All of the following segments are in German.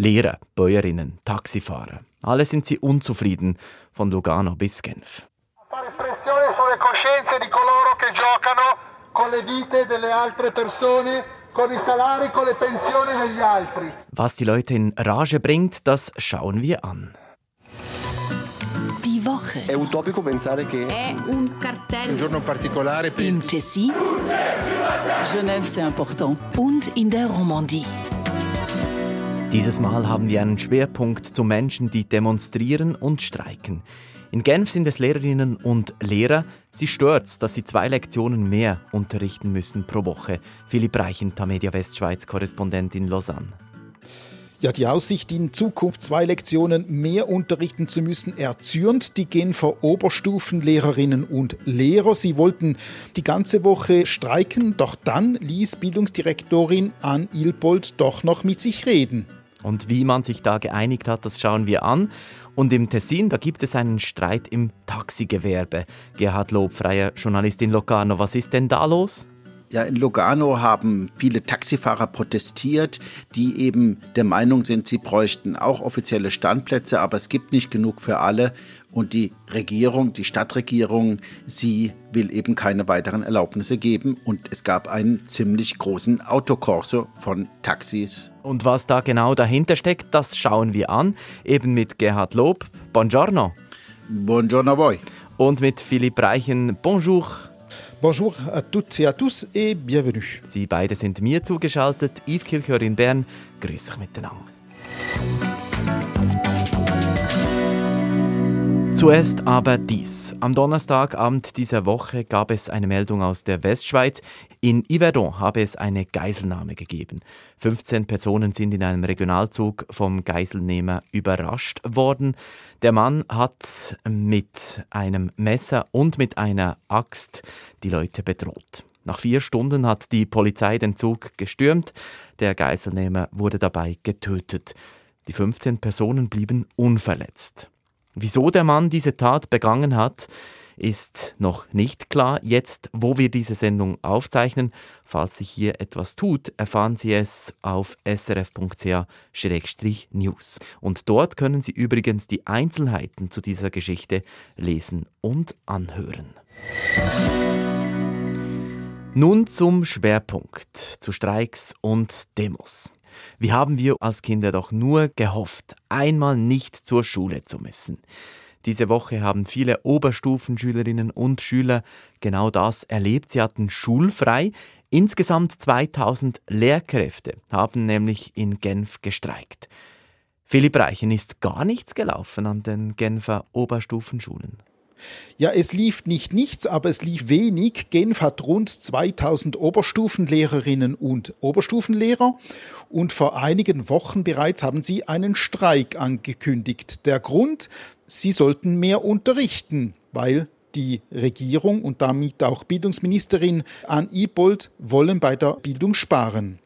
Lehrer, Bäuerinnen, Taxifahrer. Alle sind sie unzufrieden, von Lugano bis Genf. Fare pressione sulle coscienze di coloro che giocano con le vite delle altre persone con i salari, con le pensioni degli altri. Was die Leute in Rage bringt, das schauen wir an. Die Woche. È utopico pensare che È un cartello. Un giorno particolare per Im Tessin Genève, c'est important. und in der Romandie. Dieses Mal haben wir einen Schwerpunkt zu Menschen, die demonstrieren und streiken. In Genf sind es Lehrerinnen und Lehrer. Sie stört's, dass sie zwei Lektionen mehr unterrichten müssen pro Woche. Philipp Reichen, Tamedia Westschweiz, Korrespondent in Lausanne. Ja, die Aussicht, in Zukunft zwei Lektionen mehr unterrichten zu müssen, erzürnt die Genfer Oberstufenlehrerinnen und Lehrer. Sie wollten die ganze Woche streiken, doch dann ließ Bildungsdirektorin Ann Ilbold doch noch mit sich reden. Und wie man sich da geeinigt hat, das schauen wir an. Und im Tessin, da gibt es einen Streit im Taxigewerbe. Gerhard Lob, freier Journalist Locarno. Was ist denn da los? Ja, in Lugano haben viele Taxifahrer protestiert, die eben der Meinung sind, sie bräuchten auch offizielle Standplätze, aber es gibt nicht genug für alle. Und die Regierung, die Stadtregierung, sie will eben keine weiteren Erlaubnisse geben. Und es gab einen ziemlich großen Autokorso von Taxis. Und was da genau dahinter steckt, das schauen wir an. Eben mit Gerhard Lob. Buongiorno. Buongiorno voi. Und mit Philipp Reichen. Bonjour. Bonjour à toutes et à tous et bienvenue. Sie beide sind mir zugeschaltet. Yves Kilchör in Bern. Grüß euch miteinander. Zuerst aber dies. Am Donnerstagabend dieser Woche gab es eine Meldung aus der Westschweiz. In Yverdon habe es eine Geiselnahme gegeben. 15 Personen sind in einem Regionalzug vom Geiselnehmer überrascht worden. Der Mann hat mit einem Messer und mit einer Axt die Leute bedroht. Nach vier Stunden hat die Polizei den Zug gestürmt. Der Geiselnehmer wurde dabei getötet. Die 15 Personen blieben unverletzt. Wieso der Mann diese Tat begangen hat, ist noch nicht klar. Jetzt, wo wir diese Sendung aufzeichnen, falls sich hier etwas tut, erfahren Sie es auf srf.ch-news. Und dort können Sie übrigens die Einzelheiten zu dieser Geschichte lesen und anhören. Nun zum Schwerpunkt, zu Streiks und Demos. Wie haben wir als Kinder doch nur gehofft, einmal nicht zur Schule zu müssen. Diese Woche haben viele Oberstufenschülerinnen und Schüler genau das erlebt. Sie hatten schulfrei. Insgesamt 2000 Lehrkräfte haben nämlich in Genf gestreikt. Philipp Reichen ist gar nichts gelaufen an den Genfer Oberstufenschulen. Ja, es lief nicht nichts, aber es lief wenig. Genf hat rund 2000 Oberstufenlehrerinnen und Oberstufenlehrer und vor einigen Wochen bereits haben sie einen Streik angekündigt. Der Grund, sie sollten mehr unterrichten, weil die Regierung und damit auch Bildungsministerin Ann Ibold wollen bei der Bildung sparen.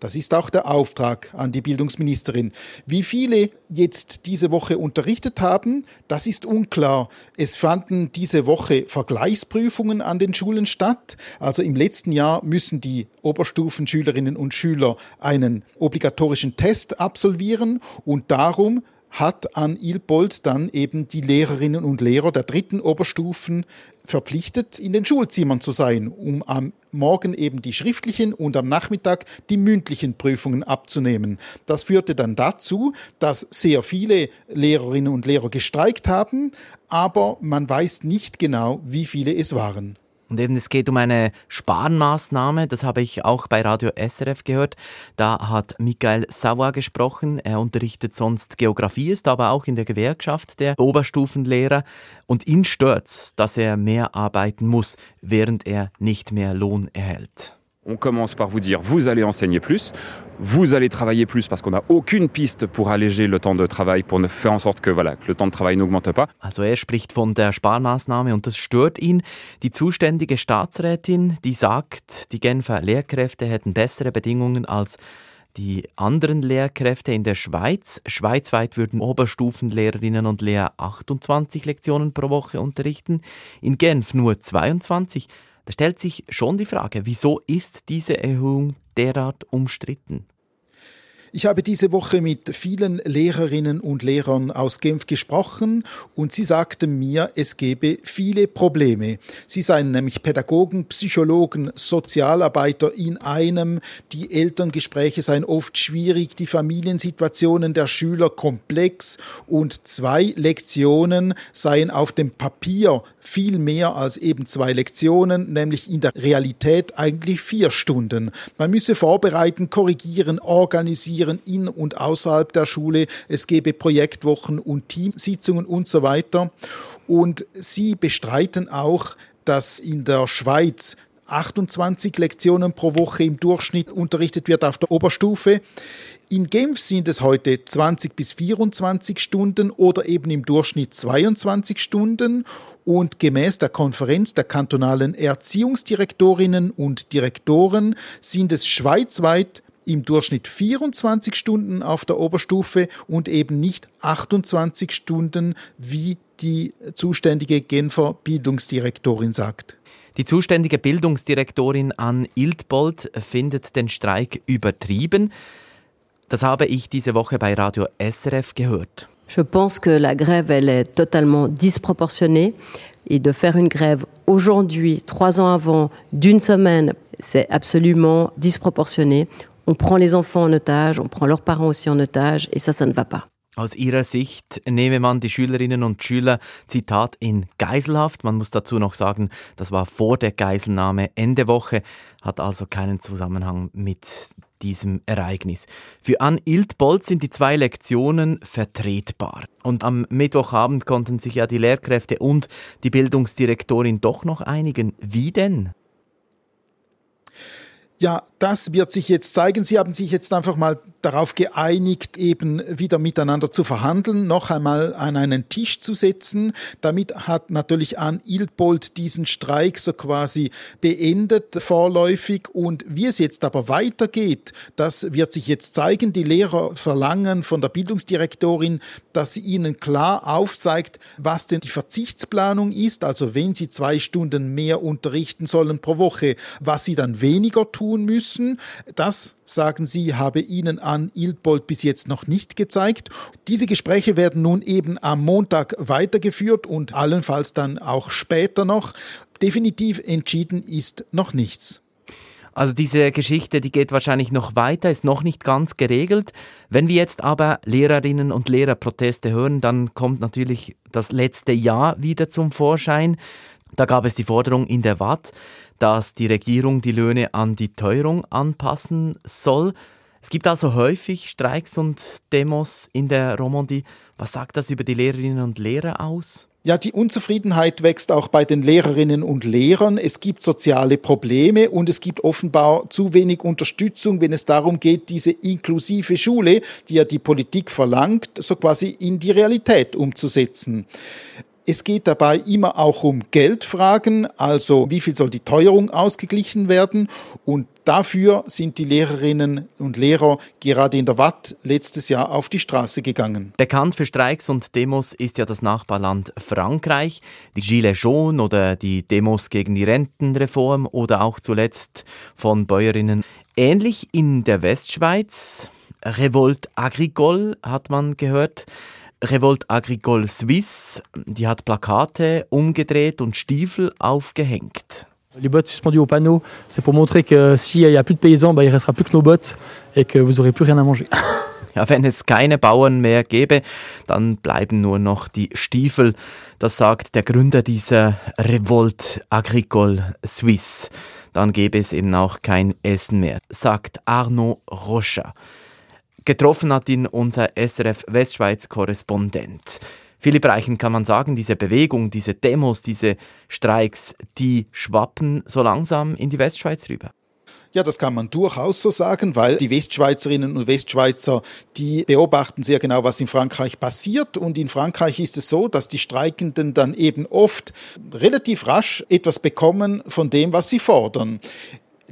Das ist auch der Auftrag an die Bildungsministerin. Wie viele jetzt diese Woche unterrichtet haben, das ist unklar. Es fanden diese Woche Vergleichsprüfungen an den Schulen statt. Also im letzten Jahr müssen die Oberstufenschülerinnen und Schüler einen obligatorischen Test absolvieren und darum hat an Ilbold dann eben die Lehrerinnen und Lehrer der dritten Oberstufen verpflichtet, in den Schulzimmern zu sein, um am Morgen eben die schriftlichen und am Nachmittag die mündlichen Prüfungen abzunehmen. Das führte dann dazu, dass sehr viele Lehrerinnen und Lehrer gestreikt haben, aber man weiß nicht genau, wie viele es waren. Und eben, es geht um eine Sparmaßnahme, das habe ich auch bei Radio SRF gehört. Da hat Michael Sauer gesprochen. Er unterrichtet sonst Geografie, ist aber auch in der Gewerkschaft der Oberstufenlehrer. Und ihn stört dass er mehr arbeiten muss, während er nicht mehr Lohn erhält. On commence par vous dire vous allez enseigner plus, vous allez travailler plus parce qu'on n'a aucune piste pour alléger le temps de travail, pour ne faire en sorte que, voilà, que le temps de travail n'augmente pas. Also er spricht von der Sparmaßnahme und das stört ihn. Die zuständige Staatsrätin, die sagt, die Genfer Lehrkräfte hätten bessere Bedingungen als die anderen Lehrkräfte in der Schweiz. Schweizweit würden Oberstufenlehrerinnen und Lehrer 28 Lektionen pro Woche unterrichten, in Genf nur 22. Da stellt sich schon die Frage, wieso ist diese Erhöhung derart umstritten? Ich habe diese Woche mit vielen Lehrerinnen und Lehrern aus Genf gesprochen und sie sagten mir, es gebe viele Probleme. Sie seien nämlich Pädagogen, Psychologen, Sozialarbeiter in einem. Die Elterngespräche seien oft schwierig, die Familiensituationen der Schüler komplex und zwei Lektionen seien auf dem Papier viel mehr als eben zwei Lektionen, nämlich in der Realität eigentlich vier Stunden. Man müsse vorbereiten, korrigieren, organisieren, organisieren in und außerhalb der Schule. Es gebe Projektwochen und Teamsitzungen und so weiter. Und sie bestreiten auch, dass in der Schweiz 28 Lektionen pro Woche im Durchschnitt unterrichtet wird auf der Oberstufe. In Genf sind es heute 20 bis 24 Stunden oder eben im Durchschnitt 22 Stunden. Und gemäß der Konferenz der kantonalen Erziehungsdirektorinnen und Direktoren sind es schweizweit im Durchschnitt 24 Stunden auf der Oberstufe und eben nicht 28 Stunden, wie die zuständige Genfer Bildungsdirektorin sagt. Die zuständige Bildungsdirektorin Ann Iltbold findet den Streik übertrieben. Das habe ich diese Woche bei Radio SRF gehört. Je pense que la grève, elle est totalement disproportionnée. Et de faire une grève aujourd'hui, trois ans avant, d'une semaine, c'est absolument disproportionné. On prend les enfants en otage, on prend leurs parents aussi en otage et ça, ça ne va pas. Aus ihrer Sicht nehme man die Schülerinnen und Schüler, Zitat, in Geiselhaft. Man muss dazu noch sagen, das war vor der Geiselnahme Ende Woche, hat also keinen Zusammenhang mit diesem Ereignis. Für Ann Iltbold sind die zwei Lektionen vertretbar. Und am Mittwochabend konnten sich ja die Lehrkräfte und die Bildungsdirektorin doch noch einigen. Wie denn? Ja, das wird sich jetzt zeigen. Sie haben sich jetzt einfach mal darauf geeinigt, eben wieder miteinander zu verhandeln, noch einmal an einen Tisch zu setzen. Damit hat natürlich Ann Ilpold diesen Streik so quasi beendet vorläufig. Und wie es jetzt aber weitergeht, das wird sich jetzt zeigen. Die Lehrer verlangen von der Bildungsdirektorin, dass sie ihnen klar aufzeigt, was denn die Verzichtsplanung ist, also wenn sie zwei Stunden mehr unterrichten sollen pro Woche, was sie dann weniger tun müssen. Das sagen sie, habe ihnen an Ilpold bis jetzt noch nicht gezeigt. Diese Gespräche werden nun eben am Montag weitergeführt und allenfalls dann auch später noch. Definitiv entschieden ist noch nichts. Also diese Geschichte, die geht wahrscheinlich noch weiter, ist noch nicht ganz geregelt. Wenn wir jetzt aber Lehrerinnen und Lehrerproteste hören, dann kommt natürlich das letzte Jahr wieder zum Vorschein. Da gab es die Forderung in der Watt, dass die Regierung die Löhne an die Teuerung anpassen soll. Es gibt also häufig Streiks und Demos in der Romandie. Was sagt das über die Lehrerinnen und Lehrer aus? Ja, die Unzufriedenheit wächst auch bei den Lehrerinnen und Lehrern. Es gibt soziale Probleme und es gibt offenbar zu wenig Unterstützung, wenn es darum geht, diese inklusive Schule, die ja die Politik verlangt, so quasi in die Realität umzusetzen. Es geht dabei immer auch um Geldfragen, also wie viel soll die Teuerung ausgeglichen werden und dafür sind die Lehrerinnen und Lehrer gerade in der Watt letztes Jahr auf die Straße gegangen. Bekannt für Streiks und Demos ist ja das Nachbarland Frankreich, die Gilets jaunes oder die Demos gegen die Rentenreform oder auch zuletzt von Bäuerinnen. Ähnlich in der Westschweiz, Revolte agricole hat man gehört. Revolte Agricole Suisse, die hat Plakate umgedreht und Stiefel aufgehängt. Les bottes suspendues au panneau, c'est pour montrer que s'il n'y a plus de paysans, bah, il restera plus que nos bottes et que vous n'aurez plus rien à manger. Ja, wenn es keine Bauern mehr gäbe, dann bleiben nur noch die Stiefel. Das sagt der Gründer dieser Revolte Agricole Suisse. Dann gäbe es eben auch kein Essen mehr, sagt Arnaud Rocha. Getroffen hat ihn unser SRF Westschweiz-Korrespondent. Philipp Reichen kann man sagen, diese Bewegung, diese Demos, diese Streiks, die schwappen so langsam in die Westschweiz rüber. Ja, das kann man durchaus so sagen, weil die Westschweizerinnen und Westschweizer, die beobachten sehr genau, was in Frankreich passiert. Und in Frankreich ist es so, dass die Streikenden dann eben oft relativ rasch etwas bekommen von dem, was sie fordern.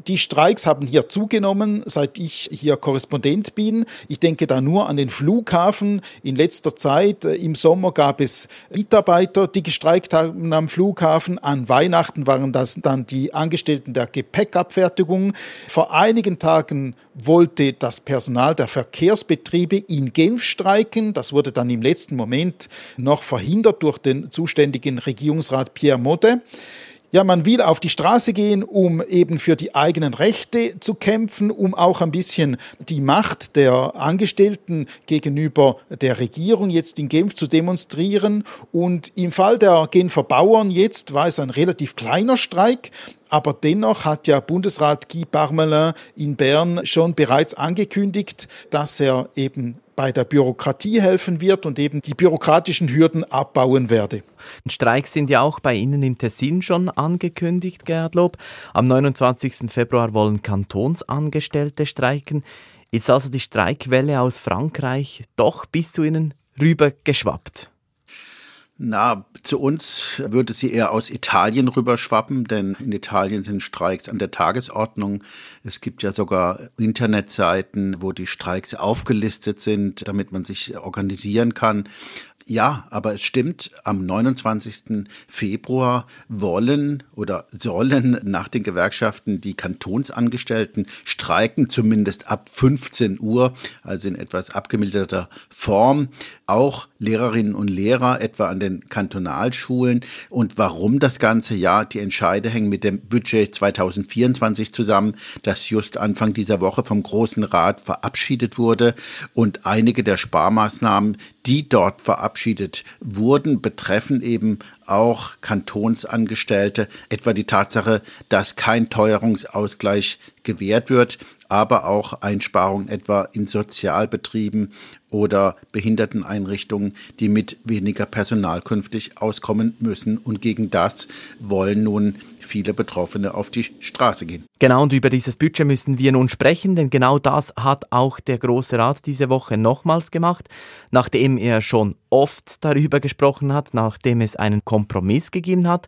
Die Streiks haben hier zugenommen, seit ich hier Korrespondent bin. Ich denke da nur an den Flughafen. In letzter Zeit, äh, im Sommer gab es Mitarbeiter, die gestreikt haben am Flughafen. An Weihnachten waren das dann die Angestellten der Gepäckabfertigung. Vor einigen Tagen wollte das Personal der Verkehrsbetriebe in Genf streiken. Das wurde dann im letzten Moment noch verhindert durch den zuständigen Regierungsrat Pierre Modde. Ja, man will auf die Straße gehen, um eben für die eigenen Rechte zu kämpfen, um auch ein bisschen die Macht der Angestellten gegenüber der Regierung jetzt in Genf zu demonstrieren. Und im Fall der Genfer Bauern jetzt war es ein relativ kleiner Streik, aber dennoch hat ja Bundesrat Guy Parmelin in Bern schon bereits angekündigt, dass er eben bei der Bürokratie helfen wird und eben die bürokratischen Hürden abbauen werde. Streiks sind ja auch bei Ihnen im Tessin schon angekündigt, Gerhard Lob. Am 29. Februar wollen Kantonsangestellte streiken. Ist also die Streikwelle aus Frankreich doch bis zu Ihnen rüber geschwappt? Na, zu uns würde sie eher aus Italien rüberschwappen, denn in Italien sind Streiks an der Tagesordnung. Es gibt ja sogar Internetseiten, wo die Streiks aufgelistet sind, damit man sich organisieren kann. Ja, aber es stimmt, am 29. Februar wollen oder sollen nach den Gewerkschaften die Kantonsangestellten streiken, zumindest ab 15 Uhr, also in etwas abgemilderter Form. Auch Lehrerinnen und Lehrer, etwa an den Kantonalschulen. Und warum das Ganze? Ja, die Entscheide hängen mit dem Budget 2024 zusammen, das just Anfang dieser Woche vom Großen Rat verabschiedet wurde. Und einige der Sparmaßnahmen, die dort verabschiedet wurden, betreffen eben auch Kantonsangestellte, etwa die Tatsache, dass kein Teuerungsausgleich gewährt wird, aber auch Einsparungen etwa in Sozialbetrieben oder Behinderteneinrichtungen, die mit weniger Personal künftig auskommen müssen. Und gegen das wollen nun viele Betroffene auf die Straße gehen. Genau, und über dieses Budget müssen wir nun sprechen, denn genau das hat auch der Große Rat diese Woche nochmals gemacht, nachdem er schon oft darüber gesprochen hat, nachdem es einen Kompromiss gegeben hat.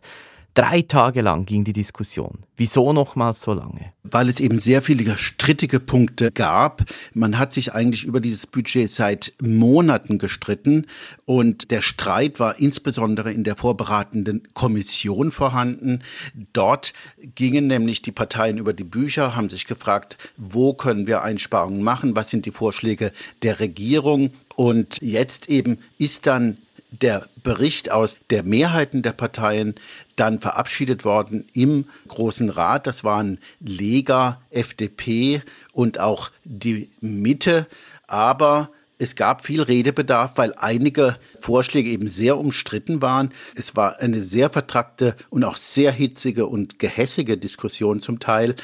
Drei Tage lang ging die Diskussion. Wieso nochmals so lange? Weil es eben sehr viele strittige Punkte gab. Man hat sich eigentlich über dieses Budget seit Monaten gestritten und der Streit war insbesondere in der vorbereitenden Kommission vorhanden. Dort gingen nämlich die Parteien über die Bücher, haben sich gefragt, wo können wir Einsparungen machen, was sind die Vorschläge der Regierung und jetzt eben ist dann der Bericht aus der Mehrheiten der Parteien dann verabschiedet worden im Großen Rat. Das waren Lega, FDP und auch die Mitte. Aber es gab viel Redebedarf, weil einige Vorschläge eben sehr umstritten waren. Es war eine sehr vertrackte und auch sehr hitzige und gehässige Diskussion zum Teil.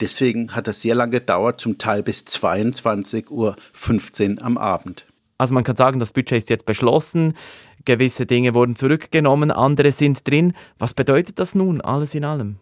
Deswegen hat das sehr lange gedauert, zum Teil bis 22.15 Uhr am Abend. Also man kann sagen, das Budget ist jetzt beschlossen, gewisse Dinge wurden zurückgenommen, andere sind drin. Was bedeutet das nun alles in allem?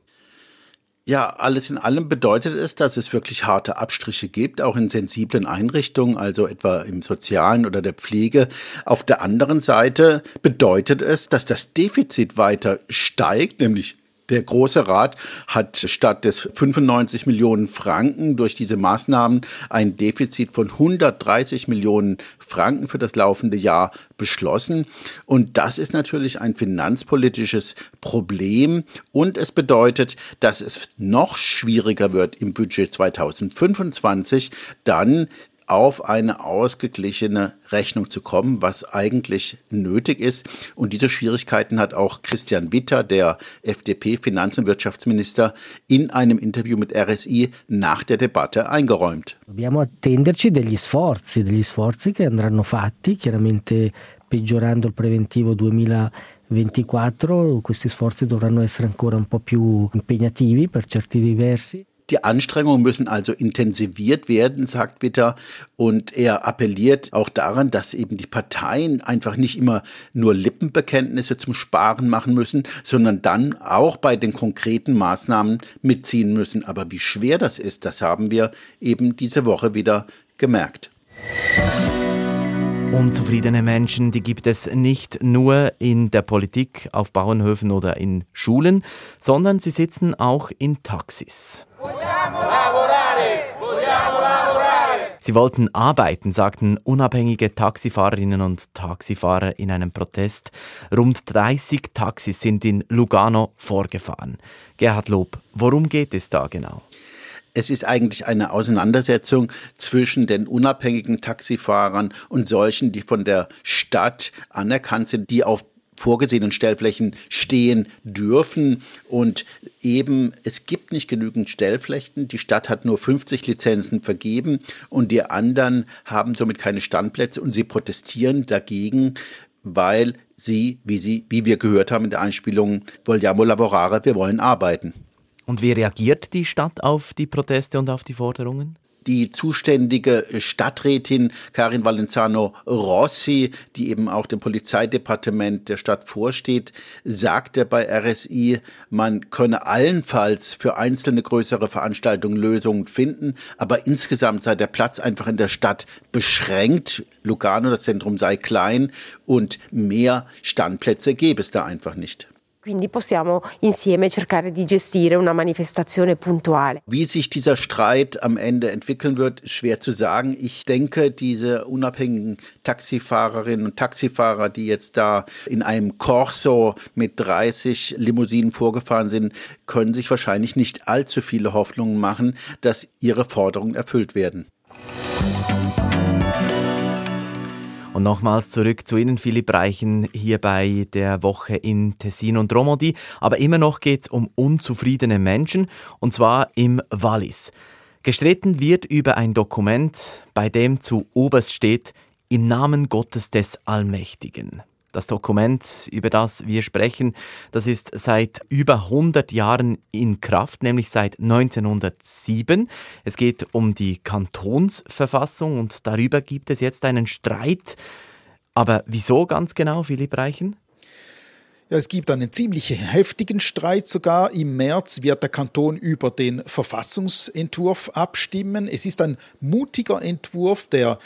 Ja, alles in allem bedeutet es, dass es wirklich harte Abstriche gibt, auch in sensiblen Einrichtungen, also etwa im Sozialen oder der Pflege. Auf der anderen Seite bedeutet es, dass das Defizit weiter steigt, nämlich der Große Rat hat statt des 95 Millionen Franken durch diese Maßnahmen ein Defizit von 130 Millionen Franken für das laufende Jahr beschlossen. Und das ist natürlich ein finanzpolitisches Problem. Und es bedeutet, dass es noch schwieriger wird im Budget 2025 dann auf eine ausgeglichene Rechnung zu kommen, was eigentlich nötig ist. Und diese Schwierigkeiten hat auch Christian Witter, der FDP-Finanz- und Wirtschaftsminister, in einem Interview mit RSI nach der Debatte eingeräumt. Dobbiamo attenderci degli sforzi, degli sforzi che andranno fatti, chiaramente peggiorando il preventivo 2024. Questi sforzi dovranno essere ancora un po' più impegnativi per certi diversi. Die Anstrengungen müssen also intensiviert werden, sagt Witter. Und er appelliert auch daran, dass eben die Parteien einfach nicht immer nur Lippenbekenntnisse zum Sparen machen müssen, sondern dann auch bei den konkreten Maßnahmen mitziehen müssen. Aber wie schwer das ist, das haben wir eben diese Woche wieder gemerkt. Unzufriedene Menschen, die gibt es nicht nur in der Politik, auf Bauernhöfen oder in Schulen, sondern sie sitzen auch in Taxis. Vogliamo lavorare! Vogliamo lavorare! Sie wollten arbeiten, sagten unabhängige Taxifahrerinnen und Taxifahrer in einem Protest. Rund 30 Taxis sind in Lugano vorgefahren. Gerhard Lob, worum geht es da genau? es ist eigentlich eine Auseinandersetzung zwischen den unabhängigen Taxifahrern und solchen, die von der Stadt anerkannt sind, die auf vorgesehenen Stellflächen stehen dürfen. Und eben, es gibt nicht genügend Stellflächen. Die Stadt hat nur 50 Lizenzen vergeben und die anderen haben somit keine Standplätze und sie protestieren dagegen, weil sie, wie sie, wie wir gehört haben in der Einspielung, vogliamo lavorare, wir wollen arbeiten. Und wie reagiert die Stadt auf die Proteste und auf die Forderungen? Die zuständige Stadträtin Karin Valenzano Rossi, die eben auch dem Polizeidepartement der Stadt vorsteht, sagte bei RSI, man könne allenfalls für einzelne größere Veranstaltungen Lösungen finden, aber insgesamt sei der Platz einfach in der Stadt beschränkt. Lugano, das Zentrum sei klein und mehr Standplätze gäbe es da einfach nicht. Quindi possiamo insieme cercare di gestire una manifestazione puntuale. Wie sich dieser Streit am Ende entwickeln wird, ist schwer zu sagen. Ich denke, diese unabhängigen Taxifahrerinnen und Taxifahrer, die jetzt da in einem Corso mit 30 Limousinen vorgefahren sind, können sich wahrscheinlich nicht allzu viele Hoffnungen machen, dass ihre Forderungen erfüllt werden. Und nochmals zurück zu Ihnen, Philipp Reichen, hier bei der Woche in Tessin und Romandie. Aber immer noch geht es um unzufriedene Menschen, und zwar im Wallis. Gestritten wird über ein Dokument, bei dem zu oberst steht, im Namen Gottes des Allmächtigen. Das Dokument, über das wir sprechen, das ist seit über 100 Jahren in Kraft, nämlich seit 1907. Es geht um die Kantonsverfassung und darüber gibt es jetzt einen Streit. Aber wieso ganz genau, Philipp Reichen? Ja, es gibt einen ziemlich heftigen Streit sogar. Im März wird der Kanton über den Verfassungsentwurf abstimmen. Es ist ein mutiger Entwurf, der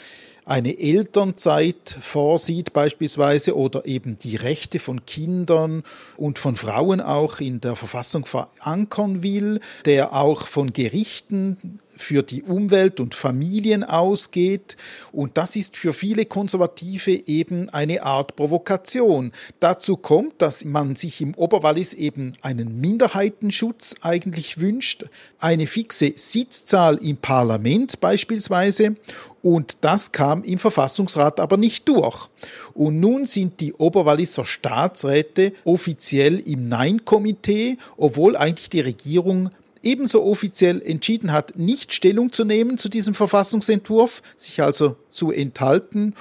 eine Elternzeit vorsieht beispielsweise oder eben die Rechte von Kindern und von Frauen auch in der Verfassung verankern will, der auch von Gerichten für die Umwelt und Familien ausgeht. Und das ist für viele Konservative eben eine Art Provokation. Dazu kommt, dass man sich im Oberwallis eben einen Minderheitenschutz eigentlich wünscht, eine fixe Sitzzahl im Parlament beispielsweise. Und das kam im Verfassungsrat aber nicht durch. Und nun sind die Oberwalliser Staatsräte offiziell im Nein-Komitee, obwohl eigentlich die Regierung ebenso offiziell entschieden hat, nicht Stellung zu nehmen zu diesem Verfassungsentwurf, sich also zu enthalten.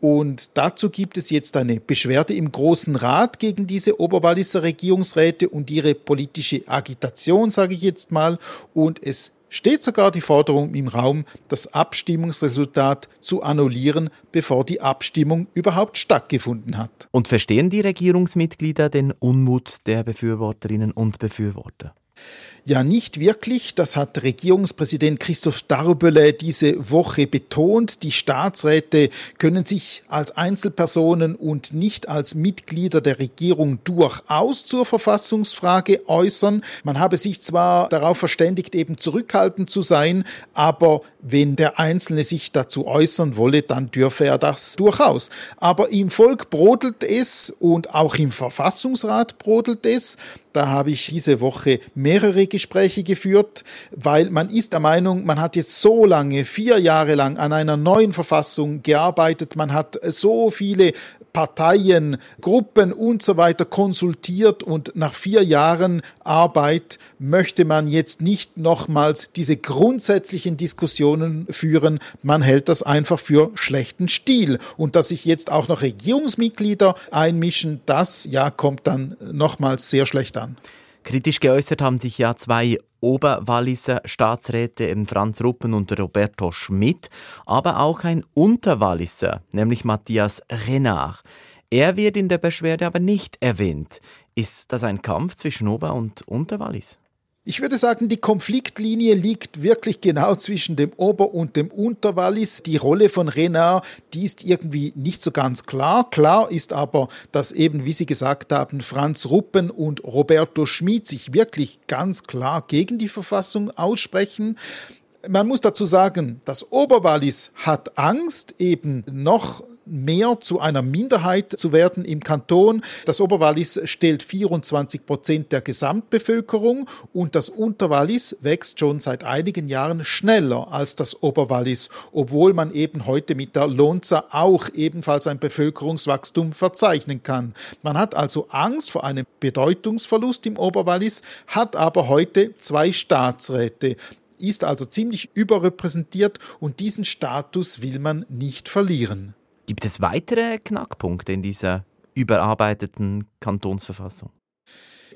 Und dazu gibt es jetzt eine Beschwerde im Großen Rat gegen diese Oberwalliser Regierungsräte und ihre politische Agitation, sage ich jetzt mal. Und es steht sogar die Forderung im Raum, das Abstimmungsresultat zu annullieren, bevor die Abstimmung überhaupt stattgefunden hat. Und verstehen die Regierungsmitglieder den Unmut der Befürworterinnen und Befürworter? Ja, nicht wirklich. Das hat Regierungspräsident Christoph Darbele diese Woche betont. Die Staatsräte können sich als Einzelpersonen und nicht als Mitglieder der Regierung durchaus zur Verfassungsfrage äußern. Man habe sich zwar darauf verständigt, eben zurückhaltend zu sein, aber wenn der Einzelne sich dazu äußern wolle, dann dürfe er das durchaus. Aber im Volk brodelt es und auch im Verfassungsrat brodelt es. Da habe ich diese Woche mehrere Gespräche geführt, weil man ist der Meinung, man hat jetzt so lange, vier Jahre lang an einer neuen Verfassung gearbeitet, man hat so viele Parteien, Gruppen und so weiter konsultiert und nach vier Jahren Arbeit möchte man jetzt nicht nochmals diese grundsätzlichen Diskussionen führen. Man hält das einfach für schlechten Stil. Und dass sich jetzt auch noch Regierungsmitglieder einmischen, das ja kommt dann nochmals sehr schlecht an. Kritisch geäußert haben sich ja zwei Oberwalliser Staatsräte, eben Franz Ruppen und Roberto Schmidt, aber auch ein Unterwalliser, nämlich Matthias Renard. Er wird in der Beschwerde aber nicht erwähnt. Ist das ein Kampf zwischen Ober- und Unterwallis? Ich würde sagen, die Konfliktlinie liegt wirklich genau zwischen dem Ober- und dem Unterwallis. Die Rolle von Renard, die ist irgendwie nicht so ganz klar. Klar ist aber, dass eben, wie Sie gesagt haben, Franz Ruppen und Roberto Schmid sich wirklich ganz klar gegen die Verfassung aussprechen. Man muss dazu sagen, das Oberwallis hat Angst, eben noch mehr zu einer Minderheit zu werden im Kanton. Das Oberwallis stellt 24 Prozent der Gesamtbevölkerung und das Unterwallis wächst schon seit einigen Jahren schneller als das Oberwallis, obwohl man eben heute mit der Lonza auch ebenfalls ein Bevölkerungswachstum verzeichnen kann. Man hat also Angst vor einem Bedeutungsverlust im Oberwallis, hat aber heute zwei Staatsräte ist also ziemlich überrepräsentiert und diesen Status will man nicht verlieren. Gibt es weitere Knackpunkte in dieser überarbeiteten Kantonsverfassung?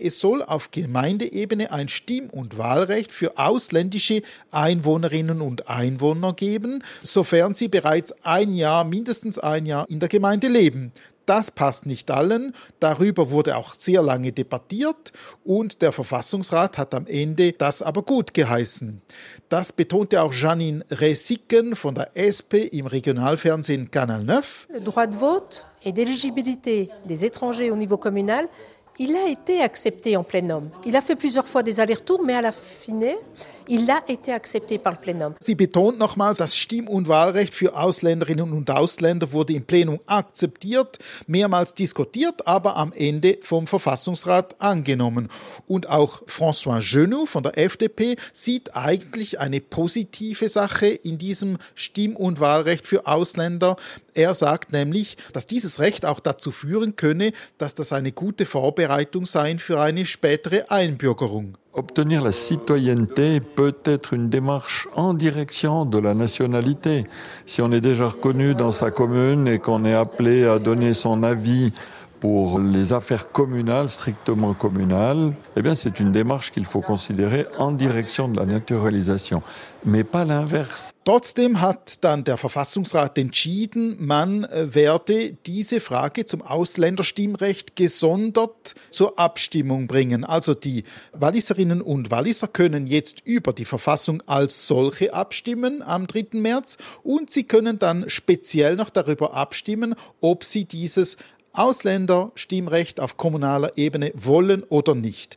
Es soll auf Gemeindeebene ein Stimm- und Wahlrecht für ausländische Einwohnerinnen und Einwohner geben, sofern sie bereits ein Jahr, mindestens ein Jahr in der Gemeinde leben. Das passt nicht allen. Darüber wurde auch sehr lange debattiert und der Verfassungsrat hat am Ende das aber gut geheißen. Das betonte auch Janine Resicken von der SP im Regionalfernsehen Canal 9. Le droit de vote et d'éligibilité des étrangers au niveau communal il a été accepté en plénum. Il a fait plusieurs fois des allers-retours, mais à la fin, Sie betont nochmals, das Stimm- und Wahlrecht für Ausländerinnen und Ausländer wurde im Plenum akzeptiert, mehrmals diskutiert, aber am Ende vom Verfassungsrat angenommen. Und auch François Genoux von der FDP sieht eigentlich eine positive Sache in diesem Stimm- und Wahlrecht für Ausländer. Er sagt nämlich, dass dieses Recht auch dazu führen könne, dass das eine gute Vorbereitung sei für eine spätere Einbürgerung. Obtenir la citoyenneté peut être une démarche en direction de la nationalité. Si on est déjà reconnu dans sa commune et qu'on est appelé à donner son avis pour les affaires communales, strictement communales, eh bien c'est une démarche qu'il faut considérer en direction de la naturalisation, mais pas l'inverse. Trotzdem hat dann der Verfassungsrat entschieden, man äh, werde diese Frage zum Ausländerstimmrecht gesondert zur Abstimmung bringen. Also die Walliserinnen und Walliser können jetzt über die Verfassung als solche abstimmen am 3. März und sie können dann speziell noch darüber abstimmen, ob sie dieses Ausländerstimmrecht auf kommunaler Ebene wollen oder nicht.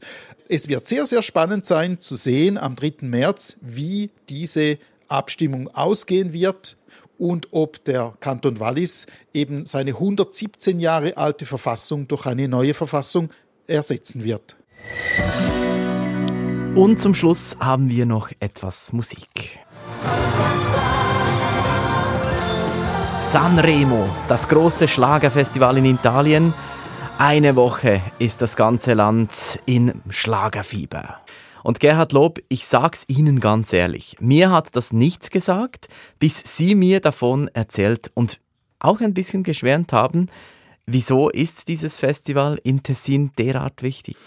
Es wird sehr, sehr spannend sein zu sehen am 3. März, wie diese Abstimmung ausgehen wird und ob der Kanton Wallis eben seine 117 Jahre alte Verfassung durch eine neue Verfassung ersetzen wird. Und zum Schluss haben wir noch etwas Musik. Sanremo, das große Schlagerfestival in Italien. Eine Woche ist das ganze Land in Schlagerfieber. Und Gerhard Lob, ich sag's Ihnen ganz ehrlich, mir hat das nichts gesagt, bis Sie mir davon erzählt und auch ein bisschen geschwärmt haben. Wieso ist dieses Festival in Tessin derart wichtig?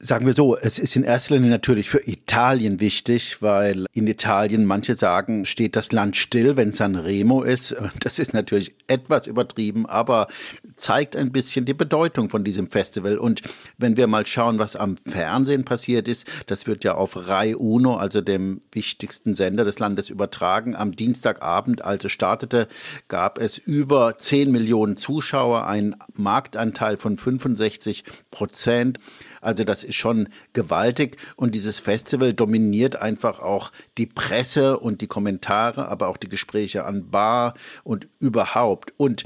Sagen wir so, es ist in erster Linie natürlich für Italien wichtig, weil in Italien manche sagen, steht das Land still, wenn Sanremo ist. Das ist natürlich etwas übertrieben, aber zeigt ein bisschen die Bedeutung von diesem Festival. Und wenn wir mal schauen, was am Fernsehen passiert ist, das wird ja auf Rai Uno, also dem wichtigsten Sender des Landes, übertragen. Am Dienstagabend, als es startete, gab es über 10 Millionen Zuschauer, einen Marktanteil von 65 Prozent. Also das ist schon gewaltig und dieses Festival dominiert einfach auch die Presse und die Kommentare, aber auch die Gespräche an Bar und überhaupt. Und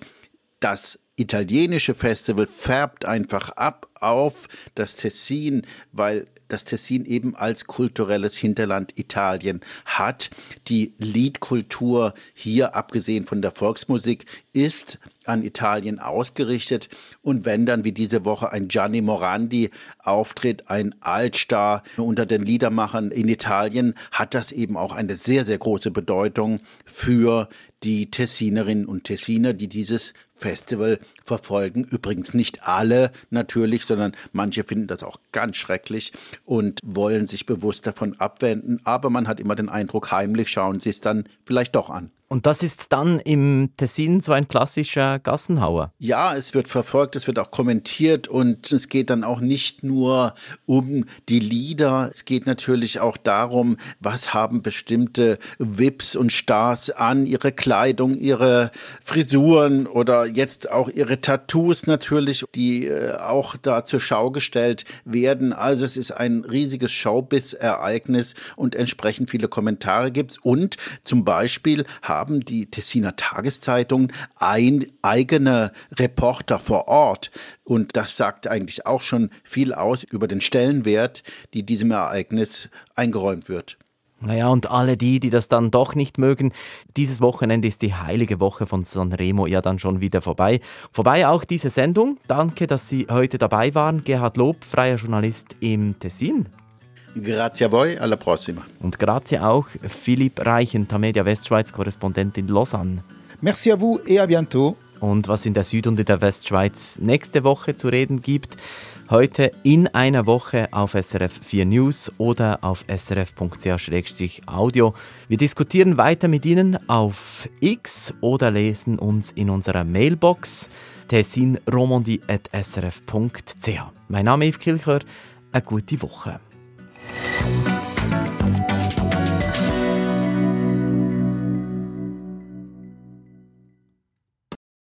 das italienische Festival färbt einfach ab auf das Tessin, weil das Tessin eben als kulturelles Hinterland Italien hat. Die Liedkultur hier, abgesehen von der Volksmusik, ist an Italien ausgerichtet. Und wenn dann wie diese Woche ein Gianni Morandi auftritt, ein Altstar unter den Liedermachern in Italien, hat das eben auch eine sehr, sehr große Bedeutung für die Tessinerinnen und Tessiner, die dieses Festival verfolgen. Übrigens nicht alle natürlich, sondern manche finden das auch ganz schrecklich und wollen sich bewusst davon abwenden. Aber man hat immer den Eindruck, heimlich schauen sie es dann vielleicht doch an. Und das ist dann im Tessin so ein klassischer Gassenhauer. Ja, es wird verfolgt, es wird auch kommentiert und es geht dann auch nicht nur um die Lieder, es geht natürlich auch darum, was haben bestimmte Vips und Stars an, ihre Kleidung, ihre Frisuren oder jetzt auch ihre Tattoos natürlich, die äh, auch da zur Schau gestellt werden. Also es ist ein riesiges Showbiz-Ereignis und entsprechend viele Kommentare gibt's. Und zum Beispiel haben die Tessiner Tageszeitungen ein eigene Reporter vor Ort. Und das sagt eigentlich auch schon viel aus über den Stellenwert, die diesem Ereignis eingeräumt wird. Naja, und alle die, die das dann doch nicht mögen, dieses Wochenende ist die heilige Woche von Sanremo ja dann schon wieder vorbei. Vorbei auch diese Sendung. Danke, dass Sie heute dabei waren. Gerhard Lob, freier Journalist im Tessin. Grazie a voi, alla prossima. Und grazie auch Philipp Reichen, Tamedia Westschweiz, Korrespondent in Lausanne. Merci à vous et à bientôt. Und was in der Süd- und in der Westschweiz nächste Woche zu reden gibt, Heute in einer Woche auf SRF 4 News oder auf srf.ch-audio. Wir diskutieren weiter mit Ihnen auf X oder lesen uns in unserer Mailbox tessinromandie.srf.ch. Mein Name ist Yves Kilcher. Eine gute Woche.